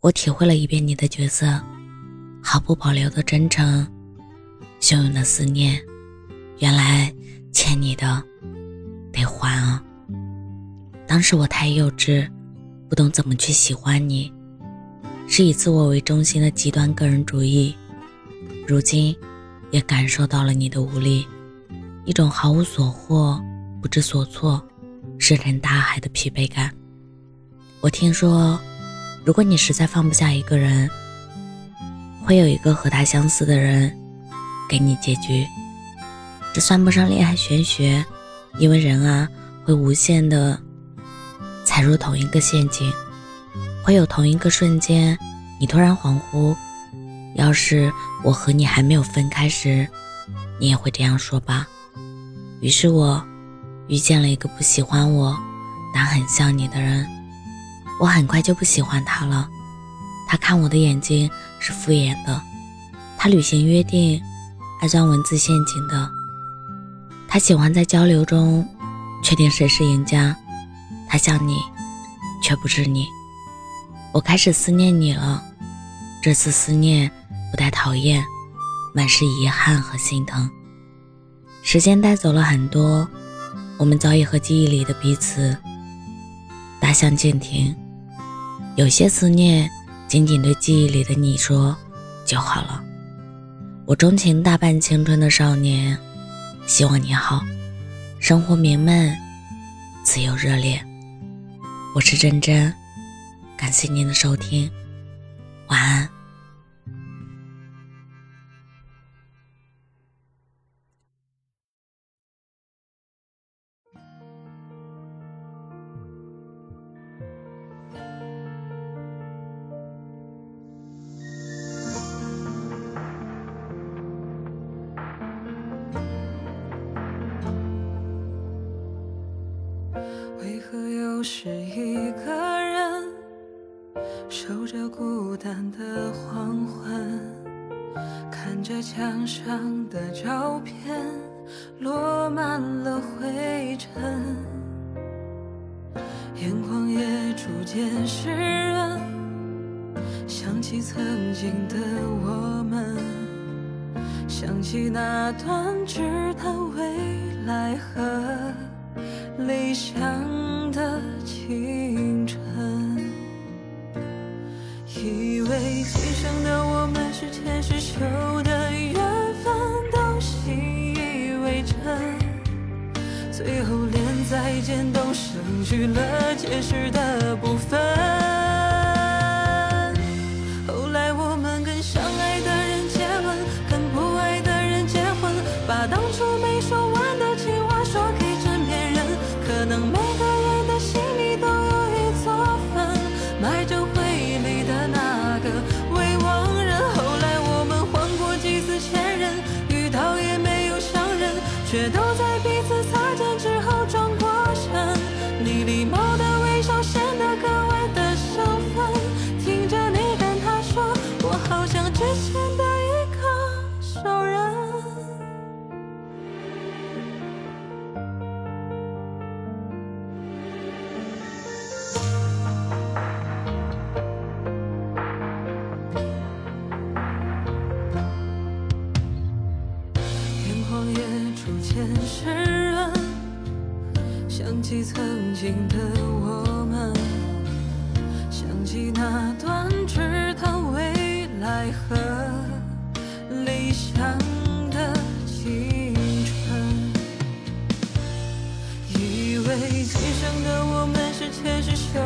我体会了一遍你的角色，毫不保留的真诚，汹涌的思念。原来欠你的得还啊！当时我太幼稚，不懂怎么去喜欢你，是以自我为中心的极端个人主义。如今也感受到了你的无力，一种毫无所获、不知所措、石沉大海的疲惫感。我听说，如果你实在放不下一个人，会有一个和他相似的人给你结局。这算不上恋爱玄学，因为人啊会无限的踩入同一个陷阱，会有同一个瞬间，你突然恍惚。要是我和你还没有分开时，你也会这样说吧。于是我遇见了一个不喜欢我，但很像你的人，我很快就不喜欢他了。他看我的眼睛是敷衍的，他履行约定，爱钻文字陷阱的。他喜欢在交流中确定谁是赢家，他像你，却不是你。我开始思念你了，这次思念不带讨厌，满是遗憾和心疼。时间带走了很多，我们早已和记忆里的彼此大相径庭。有些思念，仅仅对记忆里的你说就好了。我钟情大半青春的少年。希望你好，生活明媚，自由热烈。我是真真，感谢您的收听，晚安。又是一个人守着孤单的黄昏，看着墙上的照片落满了灰尘，眼眶也逐渐湿润，想起曾经的我们，想起那段只谈未来和。理想的青春，以为今生的我们是前世修的缘分，都信以为真，最后连再见都失去了解释的部分。想起曾经的我们，想起那段只谈未来和理想的青春，以为今生的我们是前世修